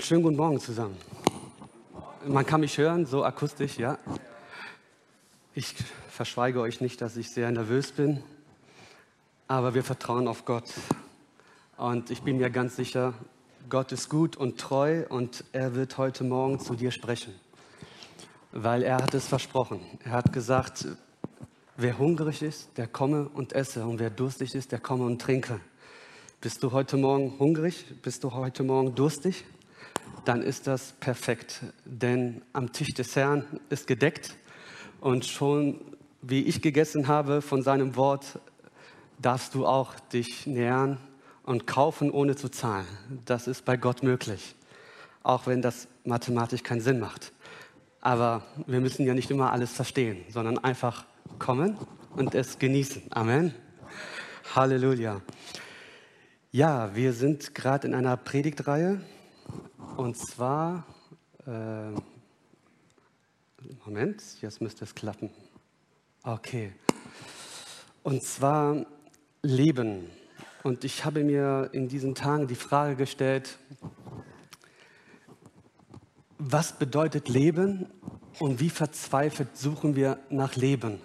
Einen schönen guten Morgen zusammen. Man kann mich hören, so akustisch, ja. Ich verschweige euch nicht, dass ich sehr nervös bin, aber wir vertrauen auf Gott. Und ich bin mir ganz sicher, Gott ist gut und treu und er wird heute Morgen zu dir sprechen, weil er hat es versprochen. Er hat gesagt, wer hungrig ist, der komme und esse und wer durstig ist, der komme und trinke. Bist du heute Morgen hungrig? Bist du heute Morgen durstig? Dann ist das perfekt, denn am Tisch des Herrn ist gedeckt und schon wie ich gegessen habe von seinem Wort, darfst du auch dich nähern und kaufen, ohne zu zahlen. Das ist bei Gott möglich, auch wenn das mathematisch keinen Sinn macht. Aber wir müssen ja nicht immer alles verstehen, sondern einfach kommen und es genießen. Amen. Halleluja. Ja, wir sind gerade in einer Predigtreihe und zwar, äh, Moment, jetzt müsste es klappen. Okay. Und zwar Leben. Und ich habe mir in diesen Tagen die Frage gestellt, was bedeutet Leben und wie verzweifelt suchen wir nach Leben?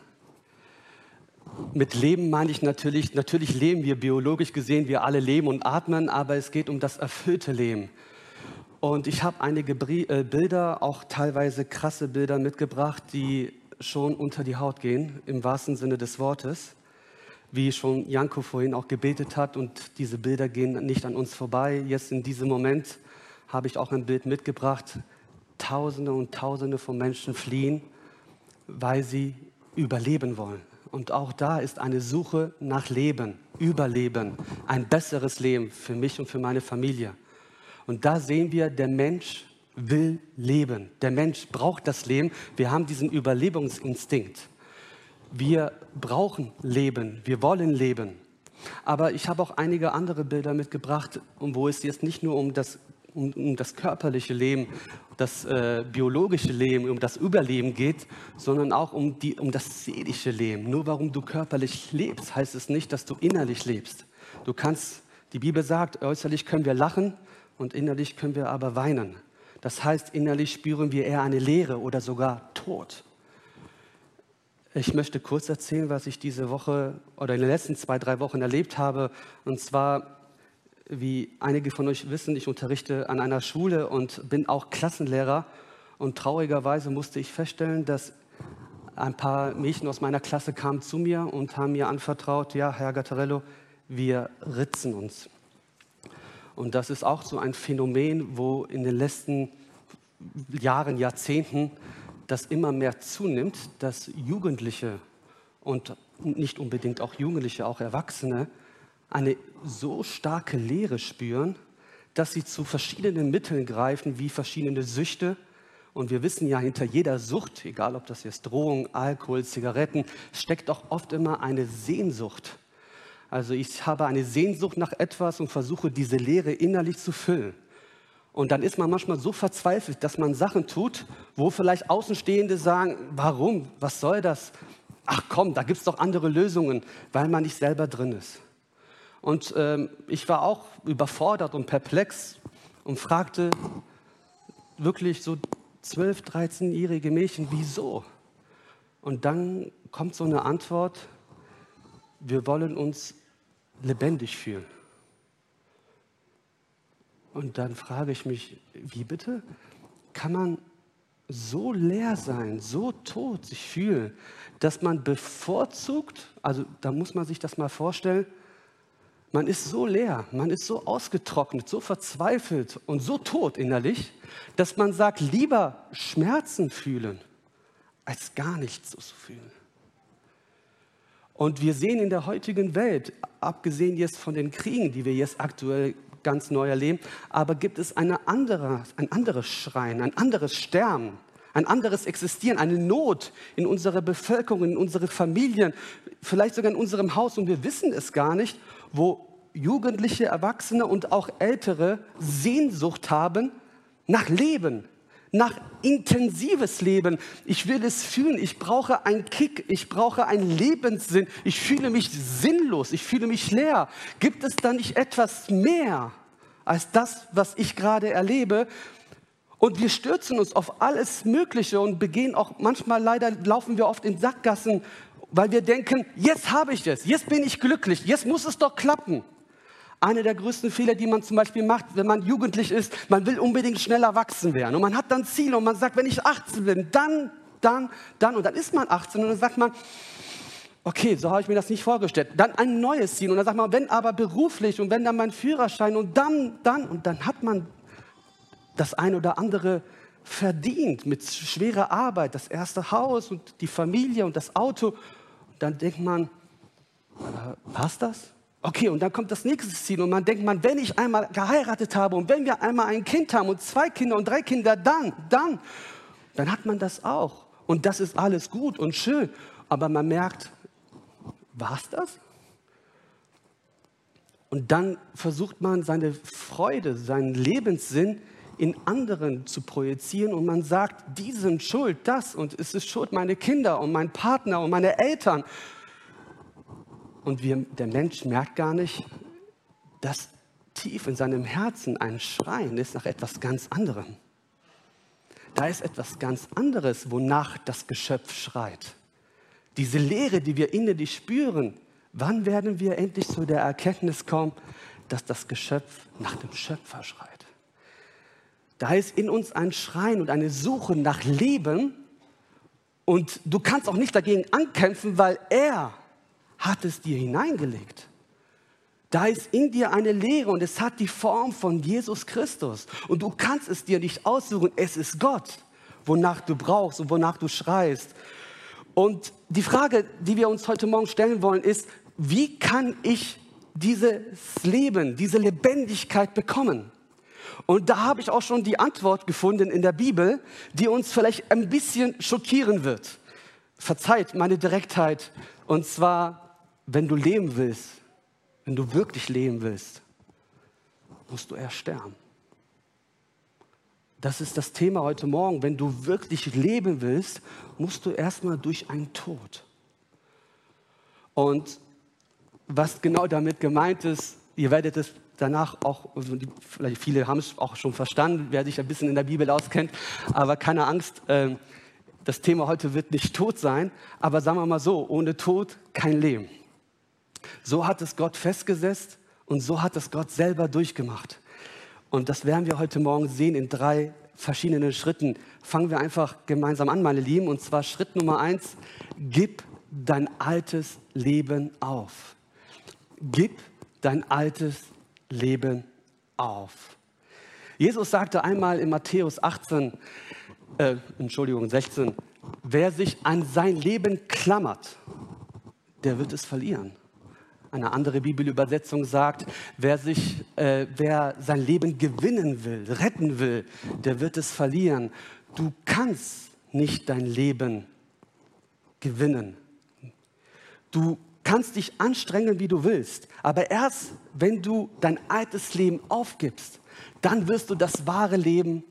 Mit Leben meine ich natürlich, natürlich leben wir biologisch gesehen, wir alle leben und atmen, aber es geht um das erfüllte Leben. Und ich habe einige äh, Bilder, auch teilweise krasse Bilder mitgebracht, die schon unter die Haut gehen, im wahrsten Sinne des Wortes. Wie schon Janko vorhin auch gebetet hat und diese Bilder gehen nicht an uns vorbei. Jetzt in diesem Moment habe ich auch ein Bild mitgebracht. Tausende und Tausende von Menschen fliehen, weil sie überleben wollen. Und auch da ist eine Suche nach Leben, Überleben, ein besseres Leben für mich und für meine Familie. Und da sehen wir, der Mensch will leben. Der Mensch braucht das Leben. Wir haben diesen Überlebungsinstinkt. Wir brauchen Leben. Wir wollen leben. Aber ich habe auch einige andere Bilder mitgebracht, wo es jetzt nicht nur um das um, um das körperliche Leben, das äh, biologische Leben, um das Überleben geht, sondern auch um, die, um das seelische Leben. Nur warum du körperlich lebst, heißt es nicht, dass du innerlich lebst. Du kannst, die Bibel sagt, äußerlich können wir lachen und innerlich können wir aber weinen. Das heißt, innerlich spüren wir eher eine Leere oder sogar Tod. Ich möchte kurz erzählen, was ich diese Woche oder in den letzten zwei, drei Wochen erlebt habe. Und zwar wie einige von euch wissen, ich unterrichte an einer Schule und bin auch Klassenlehrer. Und traurigerweise musste ich feststellen, dass ein paar Mädchen aus meiner Klasse kamen zu mir und haben mir anvertraut, ja, Herr Gattarello, wir ritzen uns. Und das ist auch so ein Phänomen, wo in den letzten Jahren, Jahrzehnten das immer mehr zunimmt, dass Jugendliche und nicht unbedingt auch Jugendliche, auch Erwachsene eine so starke Leere spüren, dass sie zu verschiedenen Mitteln greifen, wie verschiedene Süchte. Und wir wissen ja, hinter jeder Sucht, egal ob das jetzt Drohung, Alkohol, Zigaretten, steckt auch oft immer eine Sehnsucht. Also ich habe eine Sehnsucht nach etwas und versuche diese Leere innerlich zu füllen. Und dann ist man manchmal so verzweifelt, dass man Sachen tut, wo vielleicht Außenstehende sagen, warum, was soll das? Ach komm, da gibt es doch andere Lösungen, weil man nicht selber drin ist. Und ähm, ich war auch überfordert und perplex und fragte wirklich so 12, 13-jährige Mädchen, wieso? Und dann kommt so eine Antwort, wir wollen uns lebendig fühlen. Und dann frage ich mich, wie bitte? Kann man so leer sein, so tot sich fühlen, dass man bevorzugt, also da muss man sich das mal vorstellen, man ist so leer, man ist so ausgetrocknet, so verzweifelt und so tot innerlich, dass man sagt, lieber Schmerzen fühlen, als gar nichts so zu fühlen. Und wir sehen in der heutigen Welt, abgesehen jetzt von den Kriegen, die wir jetzt aktuell ganz neu erleben, aber gibt es eine andere, ein anderes Schreien, ein anderes Sterben, ein anderes Existieren, eine Not in unserer Bevölkerung, in unseren Familien, vielleicht sogar in unserem Haus. Und wir wissen es gar nicht wo Jugendliche, Erwachsene und auch Ältere Sehnsucht haben nach Leben, nach intensives Leben. Ich will es fühlen, ich brauche einen Kick, ich brauche einen Lebenssinn, ich fühle mich sinnlos, ich fühle mich leer. Gibt es da nicht etwas mehr als das, was ich gerade erlebe. Und wir stürzen uns auf alles Mögliche und begehen auch manchmal leider, laufen wir oft in Sackgassen, weil wir denken, jetzt habe ich es, jetzt bin ich glücklich, jetzt muss es doch klappen. Einer der größten Fehler, die man zum Beispiel macht, wenn man jugendlich ist, man will unbedingt schnell erwachsen werden. Und man hat dann Ziele und man sagt, wenn ich 18 bin, dann, dann, dann. Und dann ist man 18 und dann sagt man, okay, so habe ich mir das nicht vorgestellt. Dann ein neues Ziel. Und dann sagt man, wenn aber beruflich und wenn dann mein Führerschein und dann, dann. Und dann hat man das eine oder andere verdient mit schwerer Arbeit, das erste Haus und die Familie und das Auto. Und dann denkt man, äh, passt das? Okay, und dann kommt das nächste Ziel und man denkt man, wenn ich einmal geheiratet habe und wenn wir einmal ein Kind haben und zwei Kinder und drei Kinder, dann, dann, dann hat man das auch. Und das ist alles gut und schön. Aber man merkt, war es das? Und dann versucht man seine Freude, seinen Lebenssinn in anderen zu projizieren und man sagt, die sind schuld, das und es ist schuld meine Kinder und mein Partner und meine Eltern und wir, der Mensch merkt gar nicht, dass tief in seinem Herzen ein Schreien ist nach etwas ganz anderem. Da ist etwas ganz anderes, wonach das Geschöpf schreit. Diese Leere, die wir innerlich spüren, wann werden wir endlich zu der Erkenntnis kommen, dass das Geschöpf nach dem Schöpfer schreit? Da ist in uns ein Schreien und eine Suche nach Leben und du kannst auch nicht dagegen ankämpfen, weil er hat es dir hineingelegt. Da ist in dir eine Lehre und es hat die Form von Jesus Christus. Und du kannst es dir nicht aussuchen. Es ist Gott, wonach du brauchst und wonach du schreist. Und die Frage, die wir uns heute Morgen stellen wollen, ist, wie kann ich dieses Leben, diese Lebendigkeit bekommen? Und da habe ich auch schon die Antwort gefunden in der Bibel, die uns vielleicht ein bisschen schockieren wird. Verzeiht meine Direktheit. Und zwar wenn du leben willst, wenn du wirklich leben willst, musst du erst sterben. Das ist das Thema heute Morgen. Wenn du wirklich leben willst, musst du erstmal durch einen Tod. Und was genau damit gemeint ist, ihr werdet es danach auch, also vielleicht viele haben es auch schon verstanden, wer sich ein bisschen in der Bibel auskennt, aber keine Angst, ähm, das Thema heute wird nicht Tod sein, aber sagen wir mal so, ohne Tod kein Leben. So hat es Gott festgesetzt und so hat es Gott selber durchgemacht. Und das werden wir heute Morgen sehen in drei verschiedenen Schritten. Fangen wir einfach gemeinsam an, meine Lieben. Und zwar Schritt Nummer eins, gib dein altes Leben auf. Gib dein altes Leben auf. Jesus sagte einmal in Matthäus 18, äh, Entschuldigung, 16, wer sich an sein Leben klammert, der wird es verlieren. Eine andere Bibelübersetzung sagt, wer, sich, äh, wer sein Leben gewinnen will, retten will, der wird es verlieren. Du kannst nicht dein Leben gewinnen. Du kannst dich anstrengen, wie du willst, aber erst wenn du dein altes Leben aufgibst, dann wirst du das wahre Leben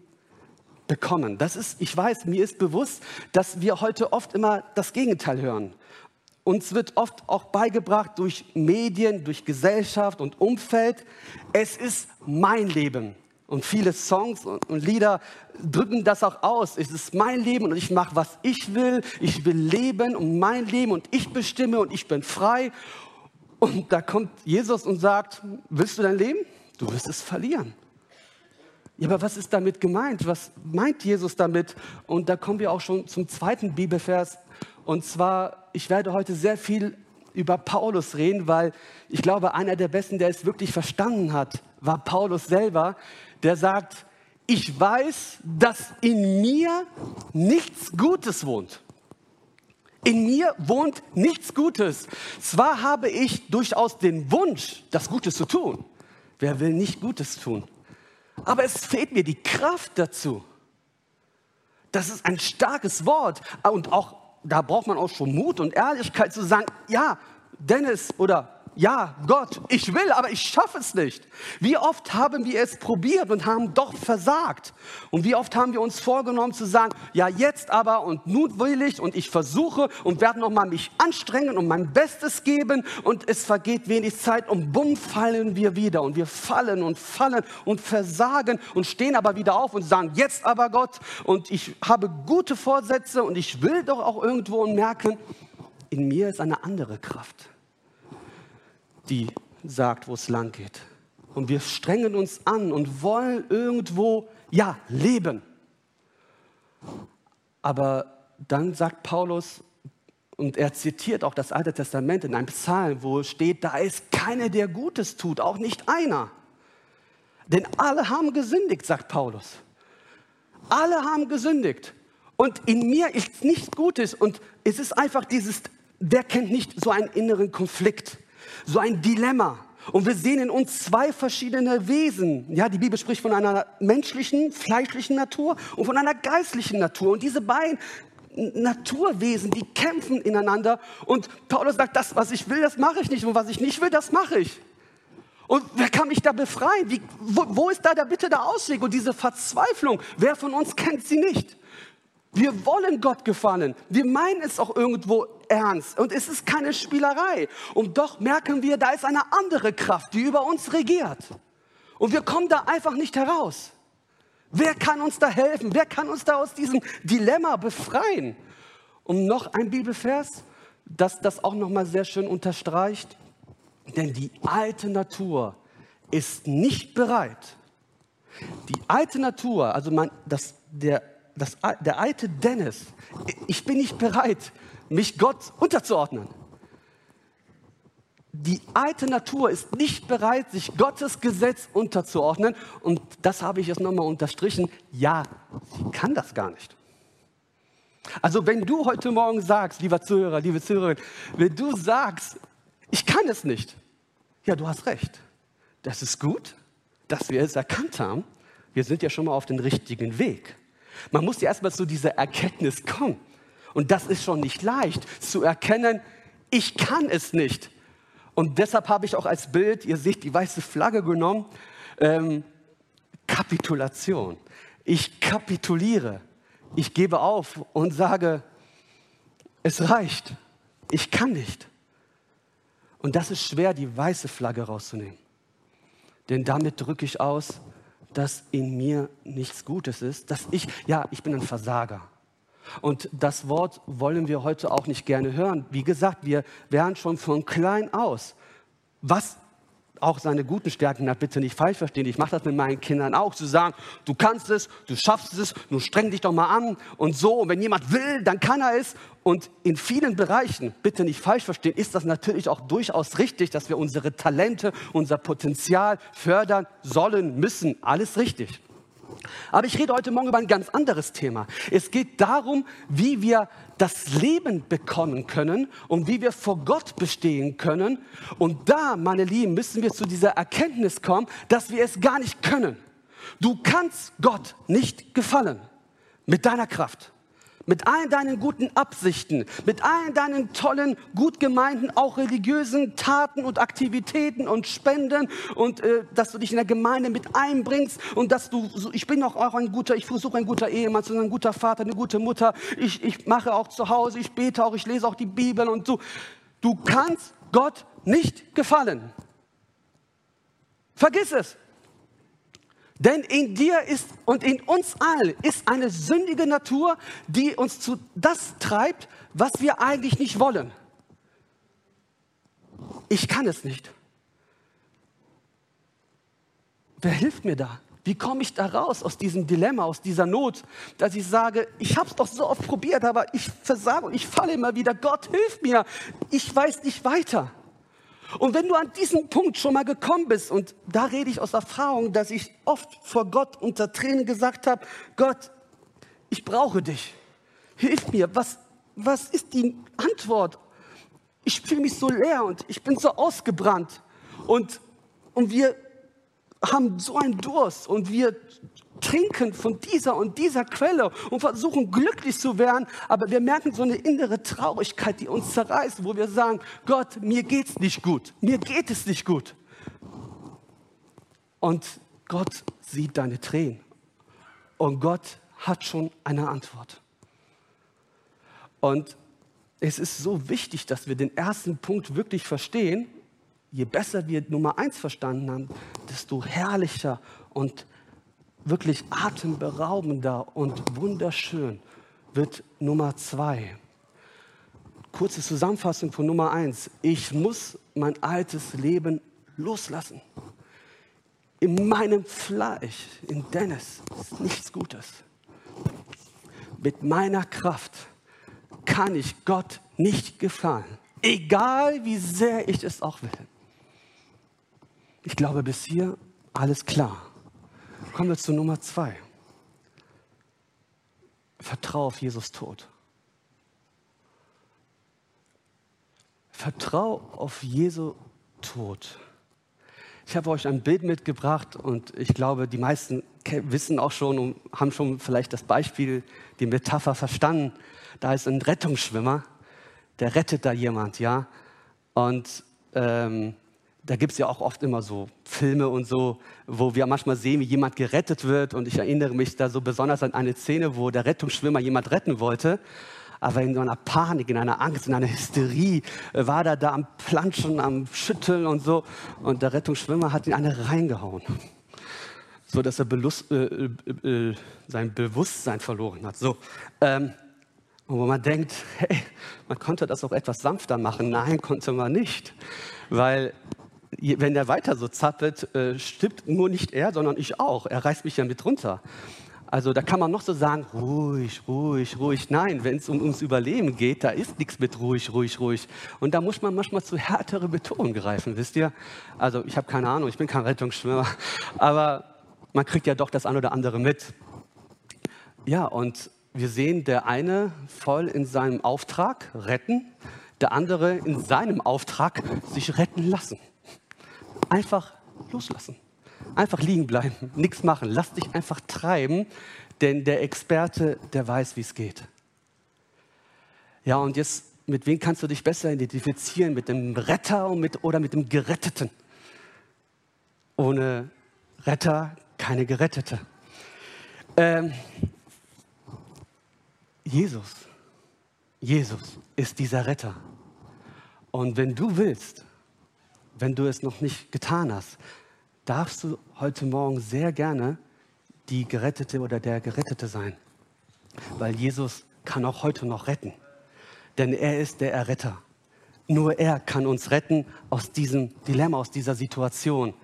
bekommen. Das ist, ich weiß, mir ist bewusst, dass wir heute oft immer das Gegenteil hören. Uns wird oft auch beigebracht durch Medien, durch Gesellschaft und Umfeld, es ist mein Leben. Und viele Songs und, Lieder drücken das auch aus. Es ist mein Leben und ich mache, was ich will. Ich will leben und mein Leben und ich bestimme und ich bin frei. Und da kommt Jesus und sagt, willst du dein Leben? Du wirst es verlieren. Ja, aber was ist damit gemeint? Was meint Jesus damit? Und da kommen wir auch schon zum zweiten Bibelvers. Und zwar, ich werde heute sehr viel über Paulus reden, weil ich glaube, einer der Besten, der es wirklich verstanden hat, war Paulus selber, der sagt, ich weiß, dass in mir nichts Gutes wohnt. In mir wohnt nichts Gutes. Zwar habe ich durchaus den Wunsch, das Gutes zu tun. Wer will nicht Gutes tun? Aber es fehlt mir die Kraft dazu. Das ist ein starkes Wort und auch da braucht man auch schon Mut und Ehrlichkeit zu sagen, ja, Dennis oder ja, Gott, ich will, aber ich schaffe es nicht. Wie oft haben wir es probiert und haben doch versagt? Und wie oft haben wir uns vorgenommen zu sagen, ja, jetzt aber und nun will ich und ich versuche und werde nochmal mich anstrengen und mein Bestes geben und es vergeht wenig Zeit und bumm fallen wir wieder und wir fallen und fallen und versagen und stehen aber wieder auf und sagen, jetzt aber Gott und ich habe gute Vorsätze und ich will doch auch irgendwo merken, in mir ist eine andere Kraft die sagt, wo es lang geht. Und wir strengen uns an und wollen irgendwo, ja, leben. Aber dann sagt Paulus, und er zitiert auch das Alte Testament in einem Psalm, wo steht, da ist keiner, der Gutes tut, auch nicht einer. Denn alle haben gesündigt, sagt Paulus. Alle haben gesündigt. Und in mir ist nichts Gutes. Und es ist einfach dieses, wer kennt nicht so einen inneren Konflikt? So ein Dilemma. Und wir sehen in uns zwei verschiedene Wesen. Ja, die Bibel spricht von einer menschlichen, fleischlichen Natur und von einer geistlichen Natur. Und diese beiden Naturwesen, die kämpfen ineinander. Und Paulus sagt, das, was ich will, das mache ich nicht. Und was ich nicht will, das mache ich. Und wer kann mich da befreien? Wie, wo, wo ist da der bitte der Ausweg? Und diese Verzweiflung, wer von uns kennt sie nicht? Wir wollen Gott gefallen. Wir meinen es auch irgendwo ernst. Und es ist keine Spielerei. Und doch merken wir, da ist eine andere Kraft, die über uns regiert. Und wir kommen da einfach nicht heraus. Wer kann uns da helfen? Wer kann uns da aus diesem Dilemma befreien? Und noch ein Bibelvers, das das auch noch mal sehr schön unterstreicht. Denn die alte Natur ist nicht bereit. Die alte Natur, also man, das, der das, der alte Dennis, ich bin nicht bereit, mich Gott unterzuordnen. Die alte Natur ist nicht bereit, sich Gottes Gesetz unterzuordnen. Und das habe ich jetzt nochmal unterstrichen. Ja, sie kann das gar nicht. Also wenn du heute Morgen sagst, lieber Zuhörer, liebe Zuhörerin, wenn du sagst, ich kann es nicht, ja, du hast recht. Das ist gut, dass wir es erkannt haben. Wir sind ja schon mal auf dem richtigen Weg. Man muss ja erstmal zu dieser Erkenntnis kommen. Und das ist schon nicht leicht, zu erkennen, ich kann es nicht. Und deshalb habe ich auch als Bild, ihr seht die weiße Flagge genommen, ähm, Kapitulation. Ich kapituliere. Ich gebe auf und sage, es reicht. Ich kann nicht. Und das ist schwer, die weiße Flagge rauszunehmen. Denn damit drücke ich aus, dass in mir nichts Gutes ist, dass ich, ja, ich bin ein Versager. Und das Wort wollen wir heute auch nicht gerne hören. Wie gesagt, wir werden schon von klein aus, was auch seine guten Stärken hat, bitte nicht falsch verstehen. Ich mache das mit meinen Kindern auch, zu sagen, du kannst es, du schaffst es, nun streng dich doch mal an und so. Und wenn jemand will, dann kann er es. Und in vielen Bereichen, bitte nicht falsch verstehen, ist das natürlich auch durchaus richtig, dass wir unsere Talente, unser Potenzial fördern sollen, müssen. Alles richtig. Aber ich rede heute Morgen über ein ganz anderes Thema. Es geht darum, wie wir das Leben bekommen können und wie wir vor Gott bestehen können. Und da, meine Lieben, müssen wir zu dieser Erkenntnis kommen, dass wir es gar nicht können. Du kannst Gott nicht gefallen mit deiner Kraft mit allen deinen guten Absichten, mit allen deinen tollen, gut gemeinten, auch religiösen Taten und Aktivitäten und Spenden und äh, dass du dich in der Gemeinde mit einbringst und dass du, ich bin auch, auch ein guter, ich versuche ein guter Ehemann zu sein, ein guter Vater, eine gute Mutter, ich, ich mache auch zu Hause, ich bete auch, ich lese auch die Bibel und so. Du kannst Gott nicht gefallen. Vergiss es. Denn in dir ist und in uns allen ist eine sündige Natur, die uns zu das treibt, was wir eigentlich nicht wollen. Ich kann es nicht. Wer hilft mir da? Wie komme ich da raus aus diesem Dilemma, aus dieser Not, dass ich sage, ich habe es doch so oft probiert, aber ich versage und ich falle immer wieder. Gott, hilf mir. Ich weiß nicht weiter. Und wenn du an diesen Punkt schon mal gekommen bist, und da rede ich aus Erfahrung, dass ich oft vor Gott unter Tränen gesagt habe, Gott, ich brauche dich. Hilf mir. Was, was ist die Antwort? Ich fühle mich so leer und ich bin so ausgebrannt. Und, und wir haben so einen Durst und wir trinken von dieser und dieser Quelle und versuchen glücklich zu werden, aber wir merken so eine innere Traurigkeit, die uns zerreißt, wo wir sagen, Gott, mir geht's nicht gut, mir geht es nicht gut. Und Gott sieht deine Tränen und Gott hat schon eine Antwort. Und es ist so wichtig, dass wir den ersten Punkt wirklich verstehen. Je besser wir Nummer eins verstanden haben, desto herrlicher und wirklich atemberaubender und wunderschön wird Nummer zwei. Kurze Zusammenfassung von Nummer eins. Ich muss mein altes Leben loslassen. In meinem Fleisch, in Dennis, ist nichts Gutes. Mit meiner Kraft kann ich Gott nicht gefallen. Egal wie sehr ich es auch will. Ich glaube, bis hier alles klar. Kommen wir zu Nummer zwei. Vertrau auf Jesus Tod. Vertrau auf Jesu Tod. Ich habe euch ein Bild mitgebracht und ich glaube, die meisten wissen auch schon und haben schon vielleicht das Beispiel, die Metapher verstanden. Da ist ein Rettungsschwimmer, der rettet da jemand, ja. Und ähm, da gibt es ja auch oft immer so Filme und so, wo wir manchmal sehen, wie jemand gerettet wird. Und ich erinnere mich da so besonders an eine Szene, wo der Rettungsschwimmer jemand retten wollte aber in so einer Panik, in einer Angst, in einer Hysterie äh, war er da am Planschen, am Schütteln und so. Und der Rettungsschwimmer hat ihn eine reingehauen, so dass er Belust, äh, äh, äh, sein Bewusstsein verloren hat. So. Ähm, und wo man denkt, hey, man konnte das auch etwas sanfter machen. Nein, konnte man nicht. Weil wenn er weiter so zappelt, äh, stimmt nur nicht er, sondern ich auch. Er reißt mich ja mit runter. Also da kann man noch so sagen, ruhig, ruhig, ruhig. Nein, wenn es um ums Überleben geht, da ist nichts mit ruhig, ruhig, ruhig. Und da muss man manchmal zu härtere Betonung greifen, wisst ihr? Also ich habe keine Ahnung, ich bin kein Rettungsschwimmer, aber man kriegt ja doch das ein oder andere mit. Ja, und wir sehen der eine voll in seinem Auftrag retten, der andere in seinem Auftrag sich retten lassen. Einfach loslassen. Einfach liegen bleiben, nichts machen. Lass dich einfach treiben, denn der Experte, der weiß, wie es geht. Ja, und jetzt, mit wem kannst du dich besser identifizieren? Mit dem Retter und mit, oder mit dem Geretteten? Ohne Retter keine Gerettete. Ähm, Jesus, Jesus ist dieser Retter. Und wenn du willst, wenn du es noch nicht getan hast, darfst du heute Morgen sehr gerne die Gerettete oder der Gerettete sein. Weil Jesus kann auch heute noch retten. Denn er ist der Erretter. Nur er kann uns retten aus diesem Dilemma, aus dieser Situation.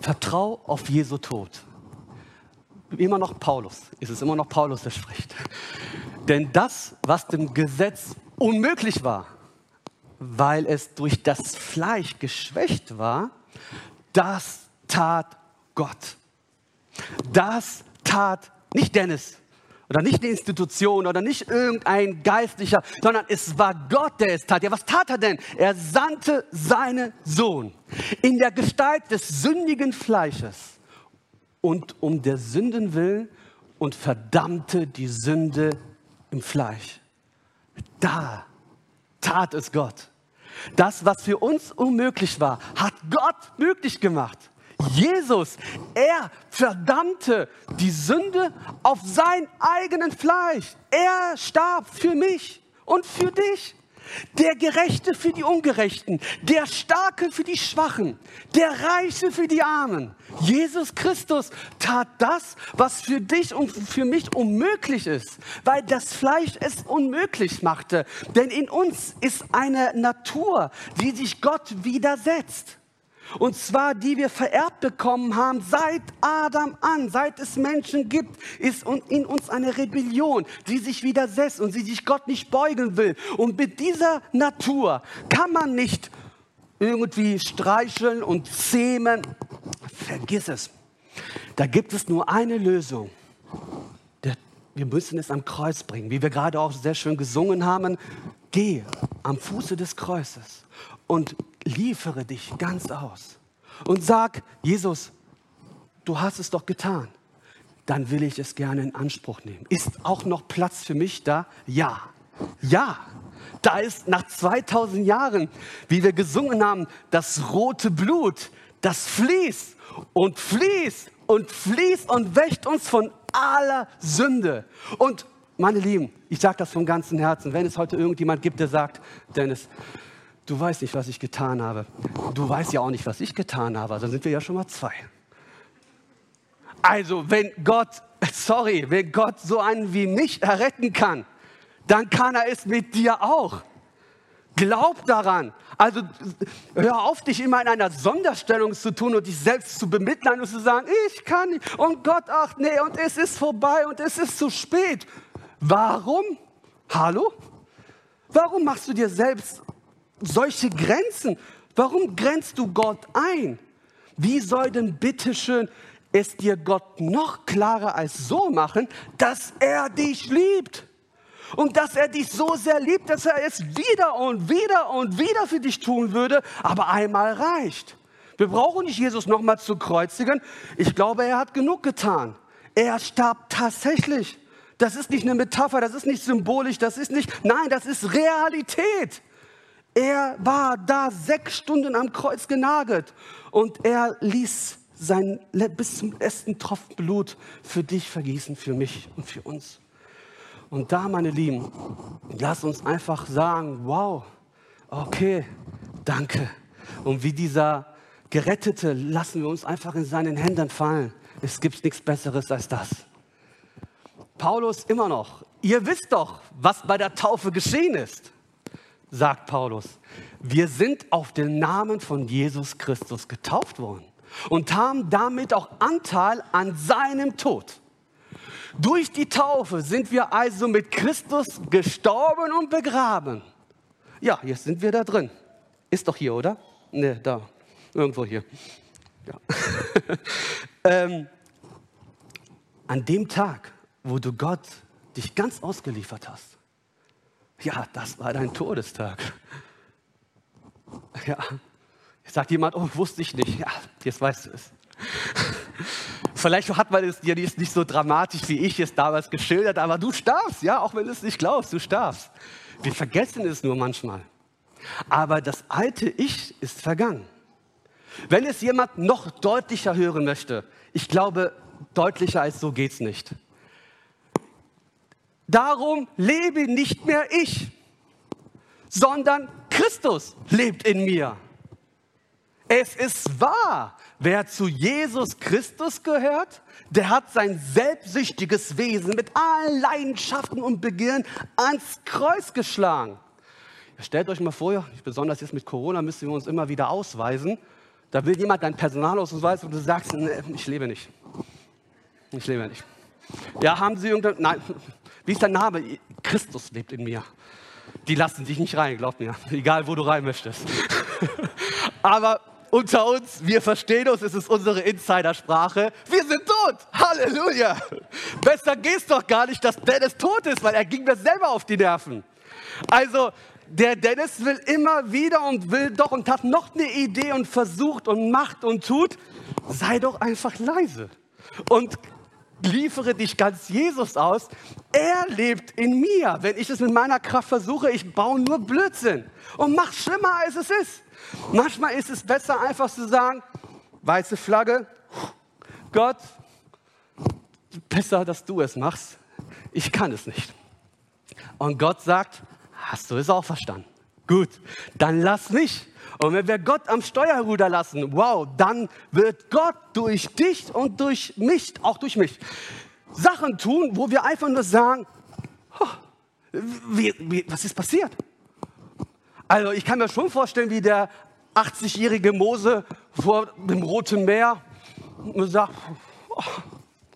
Vertrau auf Jesu Tod. Immer noch Paulus. Ist es immer noch Paulus, der spricht. Denn das, was dem Gesetz unmöglich war, weil es durch das Fleisch geschwächt war, das tat Gott. Das tat nicht Dennis oder nicht eine Institution oder nicht irgendein Geistlicher, sondern es war Gott, der es tat. Ja, was tat er denn? Er sandte seinen Sohn in der Gestalt des sündigen Fleisches und um der Sünden willen und verdammte die Sünde im Fleisch. Da tat es Gott. Das, was für uns unmöglich war, hat Gott möglich gemacht. Jesus, er verdammte die Sünde auf sein eigenen Fleisch. Er starb für mich und für dich. Der Gerechte für die Ungerechten, der Starke für die Schwachen, der Reiche für die Armen. Jesus Christus tat das, was für dich und für mich unmöglich ist, weil das Fleisch es unmöglich machte. Denn in uns ist eine Natur, die sich Gott widersetzt. Und zwar, die wir vererbt bekommen haben seit Adam an, seit es Menschen gibt, ist in uns eine Rebellion, die sich widersetzt und sie sich Gott nicht beugen will. Und mit dieser Natur kann man nicht irgendwie streicheln und zähmen. Vergiss es. Da gibt es nur eine Lösung. Wir müssen es am Kreuz bringen, wie wir gerade auch sehr schön gesungen haben. Geh am Fuße des Kreuzes und liefere dich ganz aus und sag, Jesus, du hast es doch getan. dann will ich es gerne in Anspruch nehmen. Ist auch noch Platz für mich da? Ja. Ja. Da ist nach 2000 Jahren, wie wir gesungen haben, das rote Blut, das fließt und fließt und fließt und wächt uns von aller Sünde. Und meine Lieben, ich sage das vom ganzen Herzen, wenn es heute irgendjemand gibt, der sagt, Dennis, du weißt nicht, was ich getan habe. Du weißt ja auch nicht, was ich getan habe. Also sind wir ja schon mal zwei. Also, wenn Gott, sorry, wenn Gott so einen wie mich erretten kann, dann kann er es mit dir auch. Glaub daran. Also hör auf, dich immer in einer Sonderstellung zu tun und dich selbst zu bemitleiden und zu sagen, ich kann nicht und Gott, ach nee, und es ist vorbei und es ist zu spät. Warum? Hallo? Warum machst du dir selbst solche Grenzen? Warum grenzt du Gott ein? Wie soll denn bitteschön es dir Gott noch klarer als so machen, dass er dich liebt? Und dass er dich so sehr liebt, dass er es wieder und wieder und wieder für dich tun würde, aber einmal reicht. Wir brauchen nicht Jesus nochmal zu kreuzigen. Ich glaube, er hat genug getan. Er starb tatsächlich. Das ist nicht eine Metapher, das ist nicht symbolisch, das ist nicht, nein, das ist Realität. Er war da sechs Stunden am Kreuz genagelt und er ließ sein bis zum letzten Tropfen Blut für dich vergießen, für mich und für uns. Und da, meine Lieben, lass uns einfach sagen, wow, okay, danke. Und wie dieser Gerettete lassen wir uns einfach in seinen Händen fallen. Es gibt nichts Besseres als das. Paulus immer noch, ihr wisst doch, was bei der Taufe geschehen ist, sagt Paulus. Wir sind auf den Namen von Jesus Christus getauft worden und haben damit auch Anteil an seinem Tod. Durch die Taufe sind wir also mit Christus gestorben und begraben. Ja, jetzt sind wir da drin. Ist doch hier, oder? Ne, da. Irgendwo hier. Ja. ähm, an dem Tag, wo du Gott dich ganz ausgeliefert hast, ja, das war dein Todestag. Ja, sagt jemand, oh, wusste ich nicht. Ja, jetzt weißt du es. Vielleicht hat man es dir nicht so dramatisch, wie ich es damals geschildert, aber du starbst, ja, auch wenn du es nicht glaubst, du starbst. Wir vergessen es nur manchmal. Aber das alte Ich ist vergangen. Wenn es jemand noch deutlicher hören möchte, ich glaube, deutlicher als so geht es nicht. Darum lebe nicht mehr ich, sondern Christus lebt in mir. Es ist wahr, wer zu Jesus Christus gehört, der hat sein selbstsüchtiges Wesen mit allen Leidenschaften und Begierden ans Kreuz geschlagen. Stellt euch mal vor, besonders jetzt mit Corona müssen wir uns immer wieder ausweisen. Da will jemand dein Personalausweis und du sagst, nee, ich lebe nicht. Ich lebe nicht. Ja, haben Sie irgendein, nein, wie ist dein Name? Christus lebt in mir. Die lassen dich nicht rein, glaub mir. Egal, wo du rein möchtest. Aber unter uns, wir verstehen uns, es ist unsere Insidersprache. Wir sind tot. Halleluja. Besser geht's doch gar nicht, dass Dennis tot ist, weil er ging mir selber auf die Nerven. Also, der Dennis will immer wieder und will doch und hat noch eine Idee und versucht und macht und tut. Sei doch einfach leise und liefere dich ganz Jesus aus. Er lebt in mir. Wenn ich es mit meiner Kraft versuche, ich baue nur Blödsinn und mach schlimmer, als es ist. Manchmal ist es besser, einfach zu sagen, weiße Flagge, Gott, besser, dass du es machst. Ich kann es nicht. Und Gott sagt, hast du es auch verstanden? Gut, dann lass mich. Und wenn wir Gott am Steuerruder lassen, wow, dann wird Gott durch dich und durch mich, auch durch mich, Sachen tun, wo wir einfach nur sagen, oh, wie, wie, was ist passiert? Also ich kann mir schon vorstellen, wie der 80-jährige Mose vor dem Roten Meer sagt, oh,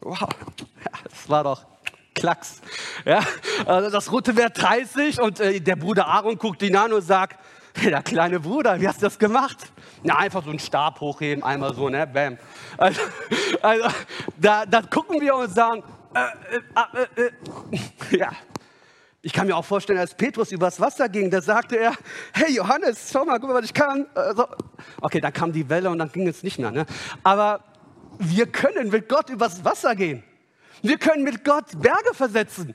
wow, das war doch Klacks. Ja, also das Rote Meer 30 und äh, der Bruder Aaron guckt ihn an und sagt, der kleine Bruder, wie hast du das gemacht? Ja, einfach so einen Stab hochheben, einmal so, ne, bam. Also, also da, da gucken wir und sagen, äh, äh, äh, äh ja, ich kann mir auch vorstellen, als Petrus übers Wasser ging, da sagte er, hey Johannes, schau mal, guck mal, was ich kann. Also, okay, dann kam die Welle und dann ging es nicht mehr. Ne? Aber wir können mit Gott übers Wasser gehen. Wir können mit Gott Berge versetzen.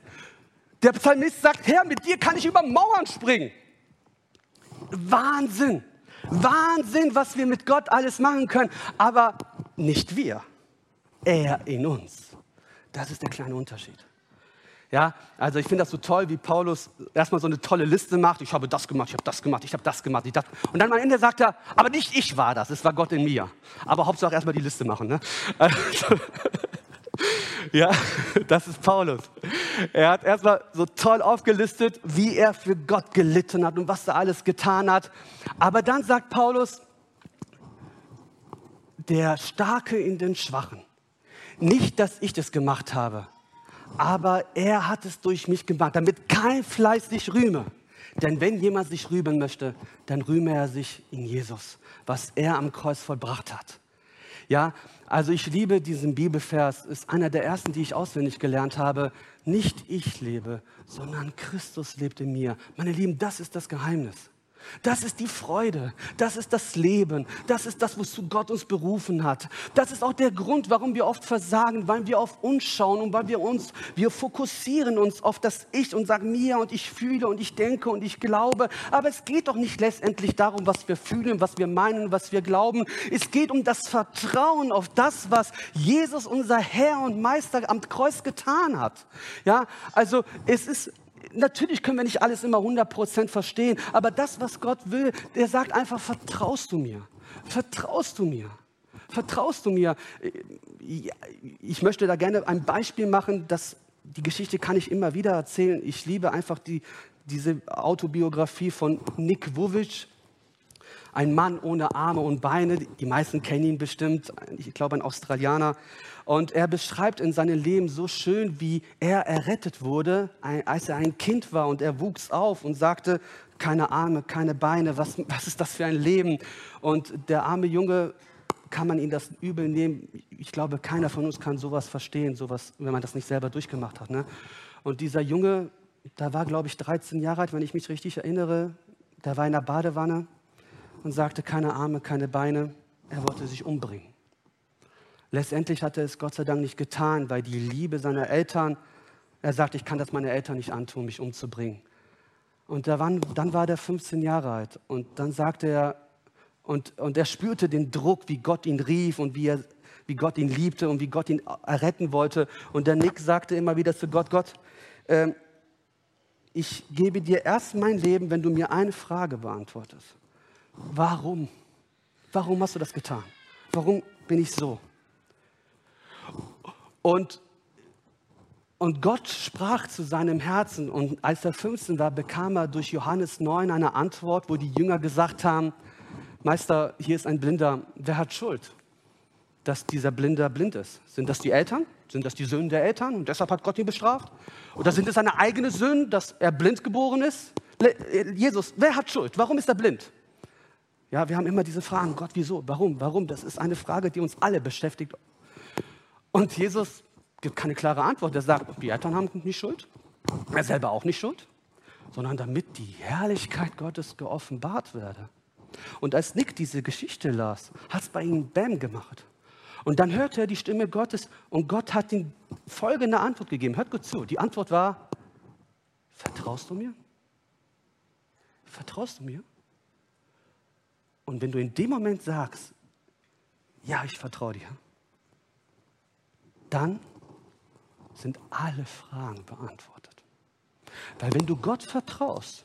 Der Psalmist sagt, Herr, mit dir kann ich über Mauern springen. Wahnsinn. Wahnsinn, was wir mit Gott alles machen können. Aber nicht wir. Er in uns. Das ist der kleine Unterschied. Ja, also ich finde das so toll, wie Paulus erstmal so eine tolle Liste macht. Ich habe das gemacht, ich habe das gemacht, ich habe das gemacht, ich das. Und dann am Ende sagt er, aber nicht ich war das, es war Gott in mir. Aber Hauptsache erstmal die Liste machen. Ne? Ja, das ist Paulus. Er hat erstmal so toll aufgelistet, wie er für Gott gelitten hat und was er alles getan hat. Aber dann sagt Paulus, der Starke in den Schwachen. Nicht, dass ich das gemacht habe, aber er hat es durch mich gemacht, damit kein Fleiß sich rühme. Denn wenn jemand sich rühmen möchte, dann rühme er sich in Jesus, was er am Kreuz vollbracht hat. Ja, also ich liebe diesen Bibelvers, ist einer der ersten, die ich auswendig gelernt habe. Nicht ich lebe, sondern Christus lebt in mir. Meine Lieben, das ist das Geheimnis. Das ist die Freude, das ist das Leben, das ist das, wozu Gott uns berufen hat. Das ist auch der Grund, warum wir oft versagen, weil wir auf uns schauen und weil wir uns, wir fokussieren uns auf das Ich und sagen mir und ich fühle und ich denke und ich glaube. Aber es geht doch nicht letztendlich darum, was wir fühlen, was wir meinen, was wir glauben. Es geht um das Vertrauen auf das, was Jesus, unser Herr und Meister am Kreuz getan hat. Ja, also es ist natürlich können wir nicht alles immer 100% verstehen, aber das, was Gott will, der sagt einfach, vertraust du mir? Vertraust du mir? Vertraust du mir? Ich möchte da gerne ein Beispiel machen, das, die Geschichte kann ich immer wieder erzählen. Ich liebe einfach die, diese Autobiografie von Nick Vujicic ein Mann ohne Arme und Beine. Die meisten kennen ihn bestimmt, ich glaube ein Australianer. Und er beschreibt in seinem Leben so schön, wie er errettet wurde, als er ein Kind war und er wuchs auf und sagte, keine Arme, keine Beine, was, was ist das für ein Leben? Und der arme Junge, kann man ihn das übel nehmen? Ich glaube, keiner von uns kann sowas verstehen, sowas, wenn man das nicht selber durchgemacht hat. Ne? Und dieser Junge, da war, glaube ich, 13 Jahre alt, wenn ich mich richtig erinnere, der war in der Badewanne und sagte, keine Arme, keine Beine. Er wollte sich umbringen. Letztendlich hat er es Gott sei Dank nicht getan, weil die Liebe seiner Eltern, er sagt, ich kann das meinen Eltern nicht antun, mich umzubringen. Und da waren, dann war er 15 Jahre alt und dann sagte er, und, und er spürte den Druck, wie Gott ihn rief und wie, er, wie Gott ihn liebte und wie Gott ihn erretten wollte. Und der Nick sagte immer wieder zu Gott, Gott, äh, ich gebe dir erst mein Leben, wenn du mir eine Frage beantwortest. Warum? Warum hast du das getan? Warum bin ich so? Und, und Gott sprach zu seinem Herzen und als er 15 war, bekam er durch Johannes 9 eine Antwort, wo die Jünger gesagt haben, Meister, hier ist ein Blinder, wer hat Schuld, dass dieser Blinder blind ist? Sind das die Eltern? Sind das die Söhne der Eltern und deshalb hat Gott ihn bestraft? Oder sind es seine eigene Söhne, dass er blind geboren ist? Jesus, wer hat Schuld? Warum ist er blind? Ja, wir haben immer diese Fragen, Gott, wieso, warum, warum? Das ist eine Frage, die uns alle beschäftigt. Und Jesus gibt keine klare Antwort. Er sagt, die Eltern haben nicht Schuld, er selber auch nicht Schuld, sondern damit die Herrlichkeit Gottes geoffenbart werde. Und als Nick diese Geschichte las, hat es bei ihm Bäm gemacht. Und dann hörte er die Stimme Gottes und Gott hat ihm folgende Antwort gegeben. Hört gut zu. Die Antwort war, vertraust du mir? Vertraust du mir? Und wenn du in dem Moment sagst, ja, ich vertraue dir, dann sind alle Fragen beantwortet. Weil wenn du Gott vertraust,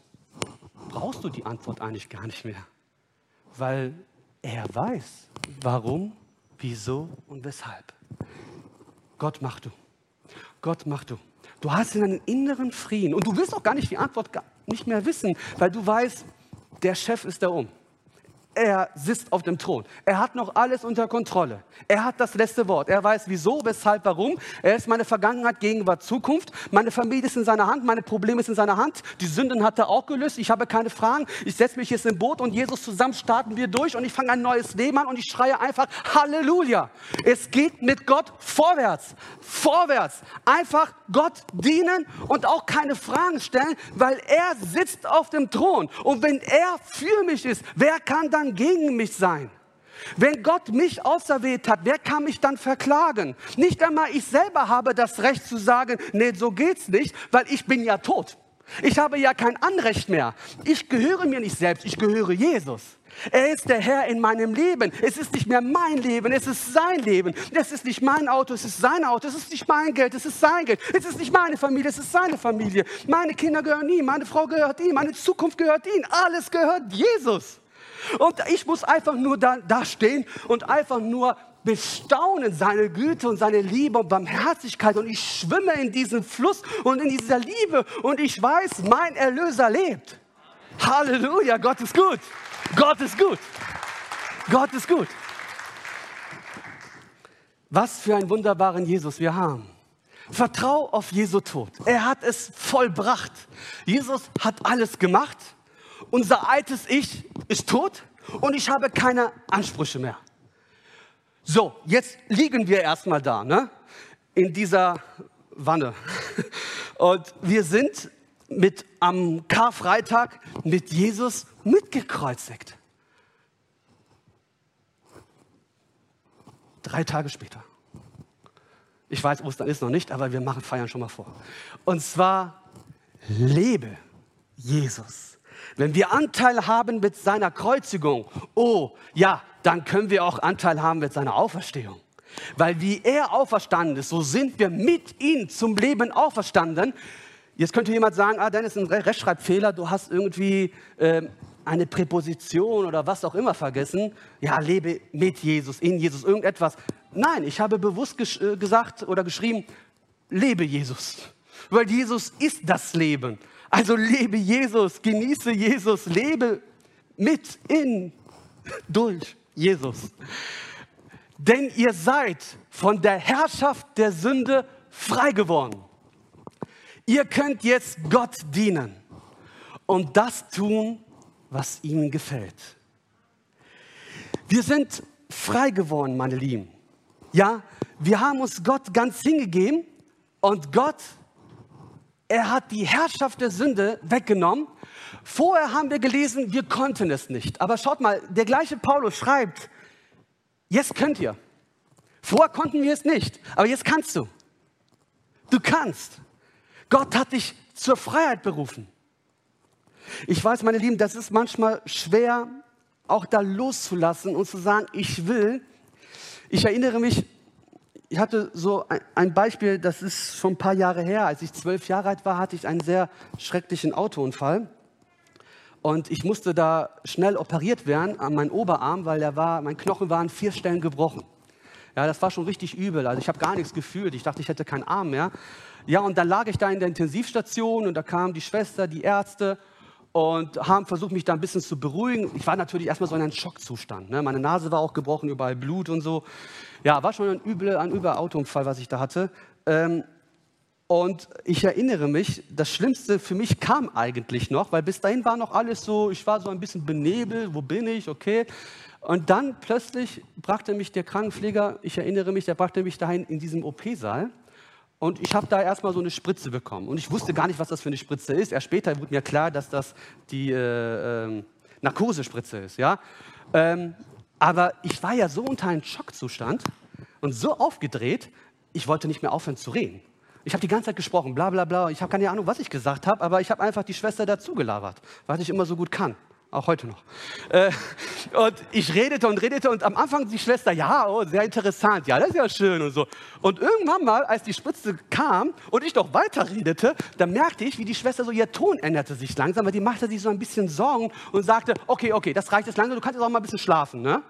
brauchst du die Antwort eigentlich gar nicht mehr. Weil er weiß, warum, wieso und weshalb. Gott mach du. Gott mach du. Du hast einen inneren Frieden und du willst auch gar nicht die Antwort nicht mehr wissen, weil du weißt, der Chef ist da oben. Er sitzt auf dem Thron. Er hat noch alles unter Kontrolle. Er hat das letzte Wort. Er weiß wieso, weshalb, warum. Er ist meine Vergangenheit, Gegenwart, Zukunft. Meine Familie ist in seiner Hand. Meine Probleme sind in seiner Hand. Die Sünden hat er auch gelöst. Ich habe keine Fragen. Ich setze mich jetzt im Boot und Jesus zusammen starten wir durch und ich fange ein neues Leben an und ich schreie einfach Halleluja. Es geht mit Gott vorwärts. Vorwärts. Einfach Gott dienen und auch keine Fragen stellen, weil er sitzt auf dem Thron. Und wenn er für mich ist, wer kann dann kann gegen mich sein? Wenn Gott mich auserwählt hat, wer kann mich dann verklagen? Nicht einmal ich selber habe das Recht zu sagen, nee, so geht's nicht, weil ich bin ja tot. Ich habe ja kein Anrecht mehr. Ich gehöre mir nicht selbst, ich gehöre Jesus. Er ist der Herr in meinem Leben. Es ist nicht mehr mein Leben, es ist sein Leben. Es ist nicht mein Auto, es ist sein Auto. Es ist nicht mein Geld, es ist sein Geld. Es ist nicht meine Familie, es ist seine Familie. Meine Kinder gehören ihm, meine Frau gehört ihm, meine Zukunft gehört ihm. Alles gehört Jesus. Und ich muss einfach nur da, da stehen und einfach nur bestaunen seine Güte und seine Liebe und Barmherzigkeit. Und ich schwimme in diesem Fluss und in dieser Liebe und ich weiß, mein Erlöser lebt. Halleluja, Gott ist gut. Gott ist gut. Gott ist gut. Was für einen wunderbaren Jesus wir haben. Vertrau auf Jesu Tod. Er hat es vollbracht. Jesus hat alles gemacht. Unser altes Ich ist tot und ich habe keine Ansprüche mehr. So, jetzt liegen wir erstmal da, ne? in dieser Wanne. Und wir sind mit am Karfreitag mit Jesus mitgekreuzigt. Drei Tage später. Ich weiß, Ostern ist noch nicht, aber wir machen Feiern schon mal vor. Und zwar lebe Jesus. Wenn wir Anteil haben mit seiner Kreuzigung, oh ja, dann können wir auch Anteil haben mit seiner Auferstehung. Weil wie er auferstanden ist, so sind wir mit ihm zum Leben auferstanden. Jetzt könnte jemand sagen, ah, Dennis, ein Rechtschreibfehler, du hast irgendwie äh, eine Präposition oder was auch immer vergessen. Ja, lebe mit Jesus, in Jesus, irgendetwas. Nein, ich habe bewusst äh, gesagt oder geschrieben, lebe Jesus. Weil Jesus ist das Leben. Also lebe Jesus, genieße Jesus, lebe mit, in, durch Jesus. Denn ihr seid von der Herrschaft der Sünde frei geworden. Ihr könnt jetzt Gott dienen und das tun, was ihm gefällt. Wir sind frei geworden, meine Lieben. Ja, wir haben uns Gott ganz hingegeben und Gott, er hat die Herrschaft der Sünde weggenommen. Vorher haben wir gelesen, wir konnten es nicht. Aber schaut mal, der gleiche Paulus schreibt, jetzt könnt ihr. Vorher konnten wir es nicht, aber jetzt kannst du. Du kannst. Gott hat dich zur Freiheit berufen. Ich weiß, meine Lieben, das ist manchmal schwer, auch da loszulassen und zu sagen, ich will. Ich erinnere mich, ich hatte so ein Beispiel, das ist schon ein paar Jahre her. Als ich zwölf Jahre alt war, hatte ich einen sehr schrecklichen Autounfall. Und ich musste da schnell operiert werden an meinem Oberarm, weil der war, mein Knochen war an vier Stellen gebrochen. Ja, das war schon richtig übel. Also ich habe gar nichts gefühlt. Ich dachte, ich hätte keinen Arm mehr. Ja, und dann lag ich da in der Intensivstation und da kamen die Schwester, die Ärzte und haben versucht, mich da ein bisschen zu beruhigen. Ich war natürlich erstmal so in einem Schockzustand. Ne? Meine Nase war auch gebrochen, überall Blut und so. Ja, war schon ein übler, ein übler Autounfall, was ich da hatte. Ähm, und ich erinnere mich, das Schlimmste für mich kam eigentlich noch, weil bis dahin war noch alles so, ich war so ein bisschen benebelt, wo bin ich, okay. Und dann plötzlich brachte mich der Krankenpfleger, ich erinnere mich, der brachte mich dahin in diesem OP-Saal. Und ich habe da erstmal so eine Spritze bekommen. Und ich wusste gar nicht, was das für eine Spritze ist. Erst später wurde mir klar, dass das die äh, äh, Narkosespritze ist. Ja? Ähm, aber ich war ja so unter einem Schockzustand und so aufgedreht, ich wollte nicht mehr aufhören zu reden. Ich habe die ganze Zeit gesprochen, bla bla bla. Ich habe keine Ahnung, was ich gesagt habe, aber ich habe einfach die Schwester dazu gelabert, was ich immer so gut kann auch heute noch. Äh, und ich redete und redete und am Anfang die Schwester, ja, oh, sehr interessant, ja, das ist ja schön und so. Und irgendwann mal, als die Spritze kam und ich noch weiter redete, da merkte ich, wie die Schwester so, ihr Ton änderte sich langsam, weil die machte sich so ein bisschen Sorgen und sagte, okay, okay, das reicht jetzt langsam, du kannst jetzt auch mal ein bisschen schlafen. Ne?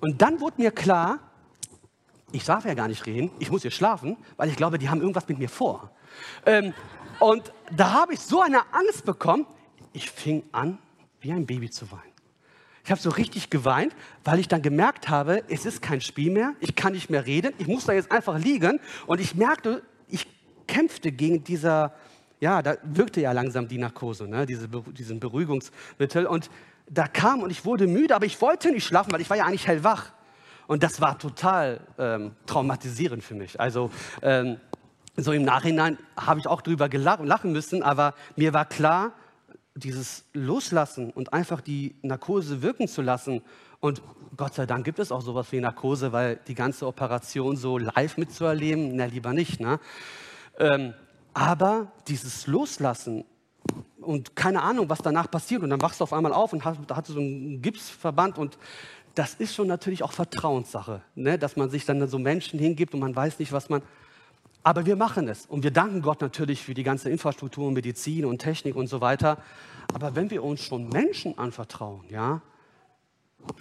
Und dann wurde mir klar, ich darf ja gar nicht reden, ich muss hier schlafen, weil ich glaube, die haben irgendwas mit mir vor. Ähm, und da habe ich so eine Angst bekommen, ich fing an, wie ein Baby zu weinen. Ich habe so richtig geweint, weil ich dann gemerkt habe, es ist kein Spiel mehr, ich kann nicht mehr reden, ich muss da jetzt einfach liegen und ich merkte, ich kämpfte gegen dieser, ja, da wirkte ja langsam die Narkose, ne, diese, diesen Beruhigungsmittel und da kam und ich wurde müde, aber ich wollte nicht schlafen, weil ich war ja eigentlich hellwach und das war total ähm, traumatisierend für mich. Also ähm, so im Nachhinein habe ich auch drüber lachen müssen, aber mir war klar, dieses Loslassen und einfach die Narkose wirken zu lassen. Und Gott sei Dank gibt es auch sowas wie Narkose, weil die ganze Operation so live mitzuerleben, na lieber nicht. Ne? Ähm, aber dieses Loslassen und keine Ahnung, was danach passiert. Und dann wachst du auf einmal auf und hast, hast so einen Gipsverband und das ist schon natürlich auch Vertrauenssache, ne? dass man sich dann so Menschen hingibt und man weiß nicht, was man. Aber wir machen es und wir danken Gott natürlich für die ganze Infrastruktur, Medizin und Technik und so weiter. Aber wenn wir uns schon Menschen anvertrauen, ja,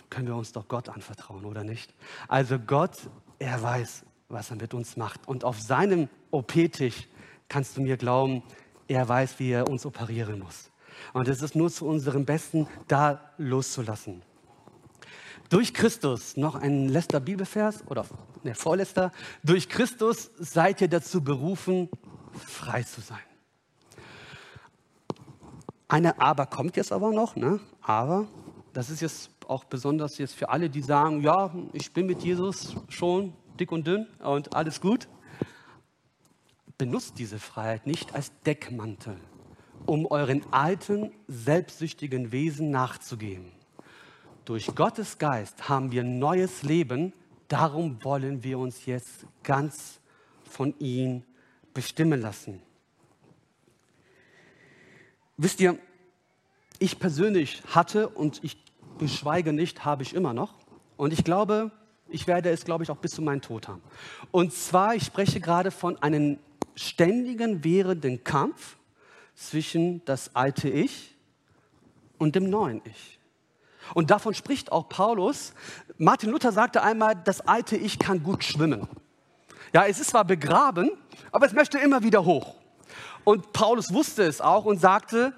können wir uns doch Gott anvertrauen, oder nicht? Also Gott, er weiß, was er mit uns macht. Und auf seinem OP-Tisch kannst du mir glauben, er weiß, wie er uns operieren muss. Und es ist nur zu unserem Besten, da loszulassen. Durch Christus, noch ein letzter Bibelvers oder ne, vorletzter, durch Christus seid ihr dazu berufen, frei zu sein. Eine Aber kommt jetzt aber noch, ne? aber das ist jetzt auch besonders jetzt für alle, die sagen, ja, ich bin mit Jesus schon dick und dünn und alles gut. Benutzt diese Freiheit nicht als Deckmantel, um euren alten, selbstsüchtigen Wesen nachzugehen. Durch Gottes Geist haben wir neues Leben, darum wollen wir uns jetzt ganz von ihm bestimmen lassen. Wisst ihr, ich persönlich hatte und ich beschweige nicht, habe ich immer noch. Und ich glaube, ich werde es, glaube ich, auch bis zu meinem Tod haben. Und zwar, ich spreche gerade von einem ständigen, währenden Kampf zwischen das alte Ich und dem neuen Ich. Und davon spricht auch Paulus. Martin Luther sagte einmal, das alte Ich kann gut schwimmen. Ja, es ist zwar begraben, aber es möchte immer wieder hoch. Und Paulus wusste es auch und sagte,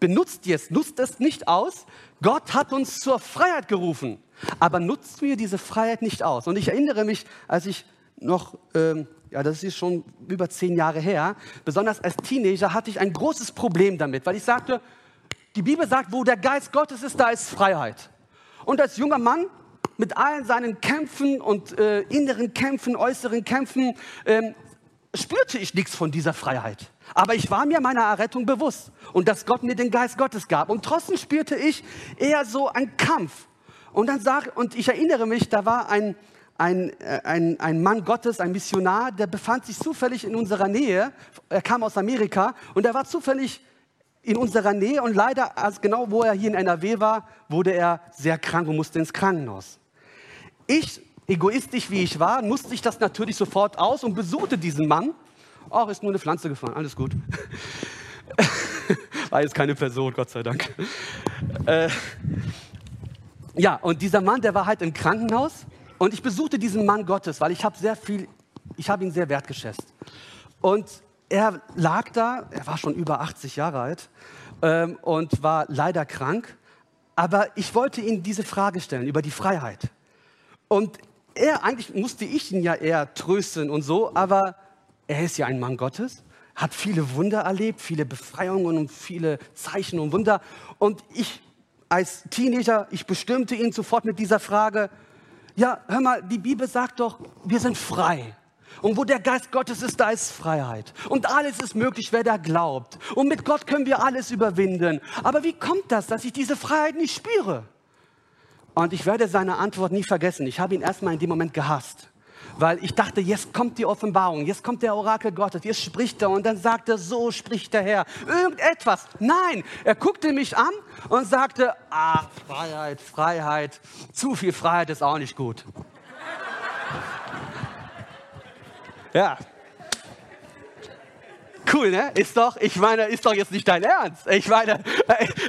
benutzt jetzt, nutzt es nicht aus. Gott hat uns zur Freiheit gerufen, aber nutzt wir diese Freiheit nicht aus. Und ich erinnere mich, als ich noch, ähm, ja, das ist schon über zehn Jahre her, besonders als Teenager hatte ich ein großes Problem damit, weil ich sagte, die Bibel sagt, wo der Geist Gottes ist, da ist Freiheit. Und als junger Mann mit allen seinen Kämpfen und äh, inneren Kämpfen, äußeren Kämpfen, ähm, spürte ich nichts von dieser Freiheit. Aber ich war mir meiner Errettung bewusst und dass Gott mir den Geist Gottes gab. Und trotzdem spürte ich eher so einen Kampf. Und dann sag, und ich erinnere mich, da war ein, ein, äh, ein, ein Mann Gottes, ein Missionar, der befand sich zufällig in unserer Nähe. Er kam aus Amerika und er war zufällig in unserer Nähe und leider, als genau wo er hier in NRW war, wurde er sehr krank und musste ins Krankenhaus. Ich, egoistisch wie ich war, nutze ich das natürlich sofort aus und besuchte diesen Mann. Ach, ist nur eine Pflanze gefallen, alles gut. war jetzt keine Person, Gott sei Dank. Äh, ja, und dieser Mann, der war halt im Krankenhaus und ich besuchte diesen Mann Gottes, weil ich habe sehr viel, ich habe ihn sehr wertgeschätzt. Und er lag da, er war schon über 80 Jahre alt ähm, und war leider krank. Aber ich wollte ihm diese Frage stellen über die Freiheit. Und er, eigentlich musste ich ihn ja eher trösten und so, aber er ist ja ein Mann Gottes, hat viele Wunder erlebt, viele Befreiungen und viele Zeichen und Wunder. Und ich als Teenager, ich bestimmte ihn sofort mit dieser Frage, ja, hör mal, die Bibel sagt doch, wir sind frei. Und wo der Geist Gottes ist, da ist Freiheit. Und alles ist möglich, wer da glaubt. Und mit Gott können wir alles überwinden. Aber wie kommt das, dass ich diese Freiheit nicht spüre? Und ich werde seine Antwort nie vergessen. Ich habe ihn erstmal in dem Moment gehasst. Weil ich dachte, jetzt kommt die Offenbarung, jetzt kommt der Orakel Gottes, jetzt spricht er und dann sagt er, so spricht der Herr. Irgendetwas. Nein, er guckte mich an und sagte, ah, Freiheit, Freiheit, zu viel Freiheit ist auch nicht gut. Ja. Cool, ne? Ist doch, ich meine, ist doch jetzt nicht dein Ernst. Ich meine,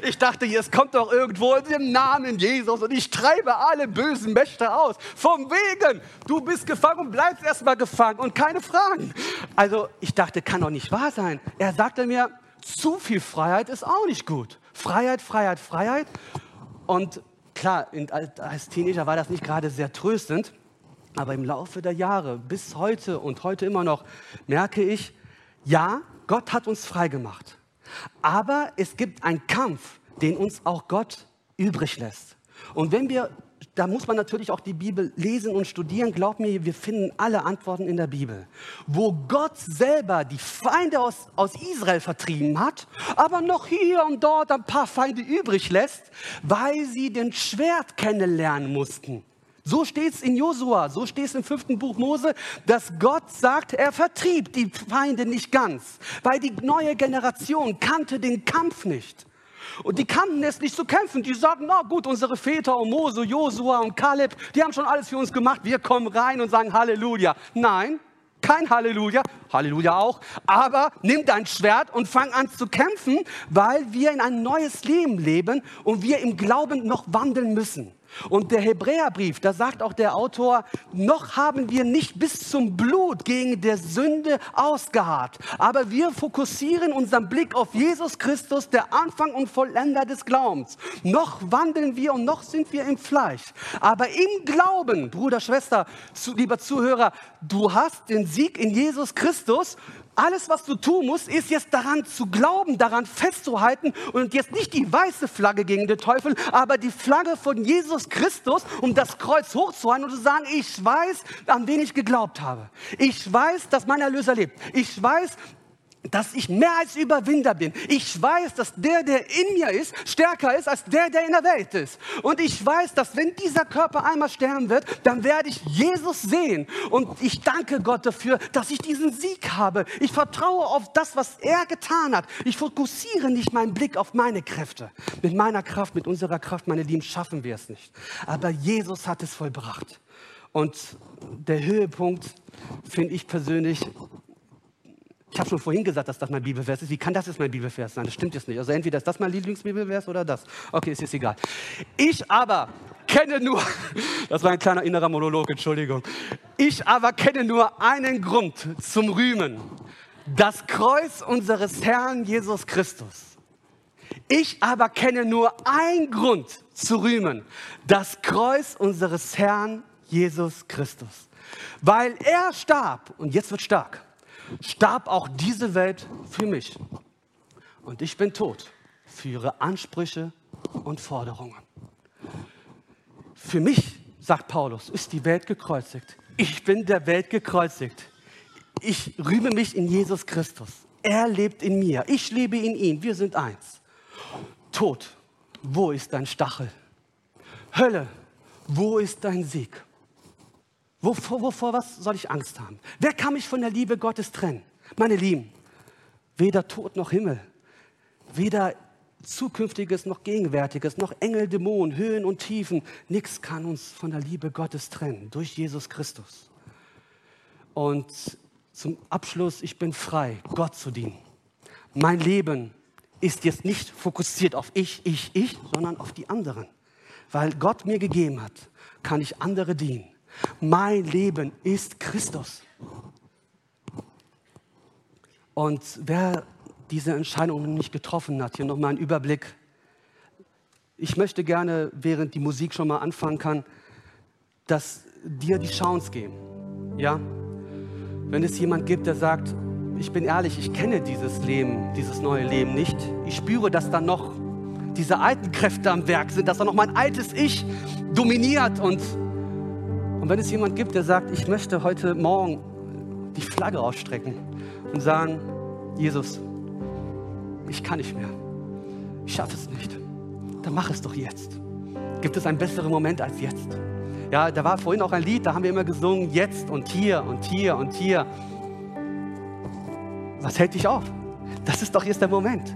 ich dachte, es kommt doch irgendwo im Namen Jesus und ich treibe alle bösen Mächte aus. Vom Wegen, du bist gefangen und bleibst erstmal gefangen und keine Fragen. Also, ich dachte, kann doch nicht wahr sein. Er sagte mir, zu viel Freiheit ist auch nicht gut. Freiheit, Freiheit, Freiheit. Und klar, als Teenager war das nicht gerade sehr tröstend. Aber im Laufe der Jahre, bis heute und heute immer noch, merke ich, ja, Gott hat uns frei gemacht. Aber es gibt einen Kampf, den uns auch Gott übrig lässt. Und wenn wir da muss man natürlich auch die Bibel lesen und studieren. Glaub mir, wir finden alle Antworten in der Bibel. Wo Gott selber die Feinde aus, aus Israel vertrieben hat, aber noch hier und dort ein paar Feinde übrig lässt, weil sie den Schwert kennenlernen mussten. So steht es in Josua, so steht es im fünften Buch Mose, dass Gott sagt, er vertrieb die Feinde nicht ganz, weil die neue Generation kannte den Kampf nicht. Und die kannten es nicht zu kämpfen. Die sagen, na gut, unsere Väter und Mose, Josua und Kaleb, die haben schon alles für uns gemacht. Wir kommen rein und sagen Halleluja. Nein, kein Halleluja, Halleluja auch, aber nimm dein Schwert und fang an zu kämpfen, weil wir in ein neues Leben leben und wir im Glauben noch wandeln müssen. Und der Hebräerbrief, da sagt auch der Autor, noch haben wir nicht bis zum Blut gegen der Sünde ausgeharrt, aber wir fokussieren unseren Blick auf Jesus Christus, der Anfang und Vollender des Glaubens. Noch wandeln wir und noch sind wir im Fleisch, aber im Glauben, Bruder, Schwester, lieber Zuhörer, du hast den Sieg in Jesus Christus alles, was du tun musst, ist jetzt daran zu glauben, daran festzuhalten und jetzt nicht die weiße Flagge gegen den Teufel, aber die Flagge von Jesus Christus, um das Kreuz hochzuhalten und zu sagen, ich weiß, an wen ich geglaubt habe. Ich weiß, dass mein Erlöser lebt. Ich weiß, dass ich mehr als Überwinder bin. Ich weiß, dass der, der in mir ist, stärker ist als der, der in der Welt ist. Und ich weiß, dass wenn dieser Körper einmal sterben wird, dann werde ich Jesus sehen. Und ich danke Gott dafür, dass ich diesen Sieg habe. Ich vertraue auf das, was er getan hat. Ich fokussiere nicht meinen Blick auf meine Kräfte. Mit meiner Kraft, mit unserer Kraft, meine Lieben, schaffen wir es nicht. Aber Jesus hat es vollbracht. Und der Höhepunkt finde ich persönlich ich habe schon vorhin gesagt, dass das mein Bibelvers ist. Wie kann das jetzt mein Bibelvers sein? Das stimmt jetzt nicht. Also entweder ist das mein Lieblingsbibelvers oder das. Okay, ist jetzt egal. Ich aber kenne nur, das war ein kleiner innerer Monolog, Entschuldigung. Ich aber kenne nur einen Grund zum Rühmen. Das Kreuz unseres Herrn Jesus Christus. Ich aber kenne nur einen Grund zu rühmen. Das Kreuz unseres Herrn Jesus Christus. Weil er starb, und jetzt wird stark, starb auch diese Welt für mich. Und ich bin tot für ihre Ansprüche und Forderungen. Für mich, sagt Paulus, ist die Welt gekreuzigt. Ich bin der Welt gekreuzigt. Ich rühme mich in Jesus Christus. Er lebt in mir. Ich lebe in ihm. Wir sind eins. Tod, wo ist dein Stachel? Hölle, wo ist dein Sieg? Wovor, wovor was soll ich Angst haben? Wer kann mich von der Liebe Gottes trennen? Meine Lieben, weder Tod noch Himmel, weder Zukünftiges noch Gegenwärtiges, noch Engel, Dämonen, Höhen und Tiefen, nichts kann uns von der Liebe Gottes trennen, durch Jesus Christus. Und zum Abschluss, ich bin frei, Gott zu dienen. Mein Leben ist jetzt nicht fokussiert auf ich, ich, ich, sondern auf die anderen. Weil Gott mir gegeben hat, kann ich andere dienen. Mein Leben ist Christus. Und wer diese Entscheidung nicht getroffen hat, hier nochmal ein Überblick. Ich möchte gerne, während die Musik schon mal anfangen kann, dass dir die Chance geben. Ja? Wenn es jemand gibt, der sagt, ich bin ehrlich, ich kenne dieses Leben, dieses neue Leben nicht. Ich spüre, dass da noch diese alten Kräfte am Werk sind, dass da noch mein altes Ich dominiert und und wenn es jemand gibt, der sagt, ich möchte heute Morgen die Flagge ausstrecken und sagen, Jesus, ich kann nicht mehr, ich schaffe es nicht, dann mach es doch jetzt. Gibt es einen besseren Moment als jetzt? Ja, da war vorhin auch ein Lied, da haben wir immer gesungen, jetzt und hier und hier und hier. Was hält dich auf? Das ist doch jetzt der Moment.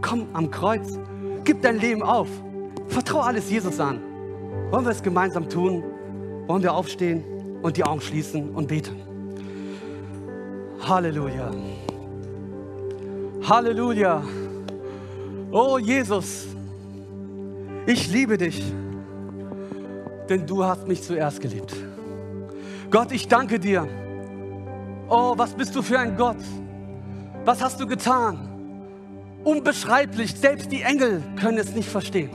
Komm am Kreuz, gib dein Leben auf, vertraue alles Jesus an. Wollen wir es gemeinsam tun? Wollen wir aufstehen und die Augen schließen und beten? Halleluja. Halleluja. Oh Jesus, ich liebe dich, denn du hast mich zuerst geliebt. Gott, ich danke dir. Oh, was bist du für ein Gott? Was hast du getan? Unbeschreiblich, selbst die Engel können es nicht verstehen.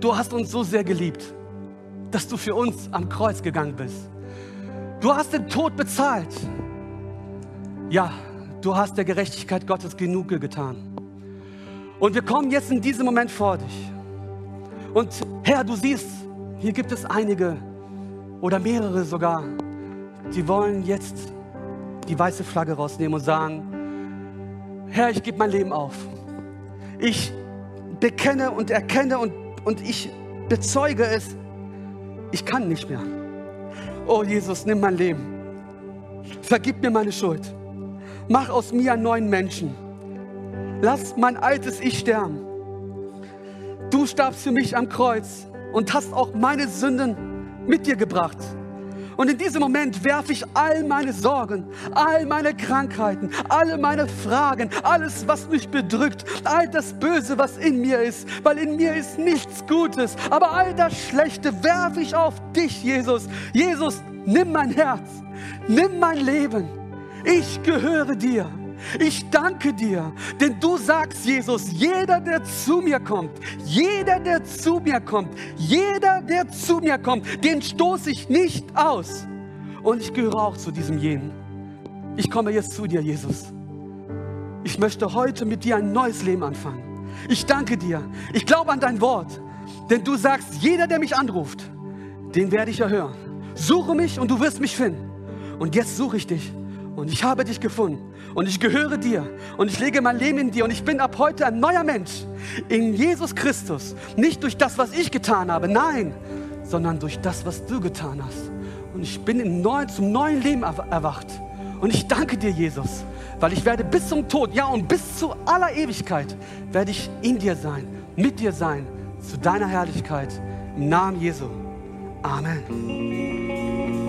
Du hast uns so sehr geliebt dass du für uns am Kreuz gegangen bist. Du hast den Tod bezahlt. Ja, du hast der Gerechtigkeit Gottes genug getan. Und wir kommen jetzt in diesem Moment vor dich. Und Herr, du siehst Hier gibt es einige oder mehrere sogar, die wollen jetzt die weiße Flagge rausnehmen und sagen, Herr, ich gebe mein Leben auf. Ich bekenne und erkenne und, und ich bezeuge es, ich kann nicht mehr. Oh Jesus, nimm mein Leben. Vergib mir meine Schuld. Mach aus mir einen neuen Menschen. Lass mein altes Ich sterben. Du starbst für mich am Kreuz und hast auch meine Sünden mit dir gebracht. Und in diesem Moment werfe ich all meine Sorgen, all meine Krankheiten, alle meine Fragen, alles, was mich bedrückt, all das Böse, was in mir ist, weil in mir ist nichts Gutes, aber all das Schlechte werfe ich auf dich, Jesus. Jesus, nimm mein Herz, nimm mein Leben. Ich gehöre dir. Ich danke dir, denn du sagst, Jesus, jeder, der zu mir kommt, jeder, der zu mir kommt, jeder, der zu mir kommt, den stoße ich nicht aus. Und ich gehöre auch zu diesem jenen. Ich komme jetzt zu dir, Jesus. Ich möchte heute mit dir ein neues Leben anfangen. Ich danke dir. Ich glaube an dein Wort, denn du sagst, jeder, der mich anruft, den werde ich erhören. Suche mich und du wirst mich finden. Und jetzt suche ich dich und ich habe dich gefunden und ich gehöre dir und ich lege mein Leben in dir und ich bin ab heute ein neuer Mensch in Jesus Christus. Nicht durch das, was ich getan habe, nein, sondern durch das, was du getan hast. Und ich bin in neu, zum neuen Leben erwacht. Und ich danke dir, Jesus, weil ich werde bis zum Tod, ja und bis zu aller Ewigkeit, werde ich in dir sein, mit dir sein, zu deiner Herrlichkeit. Im Namen Jesu. Amen.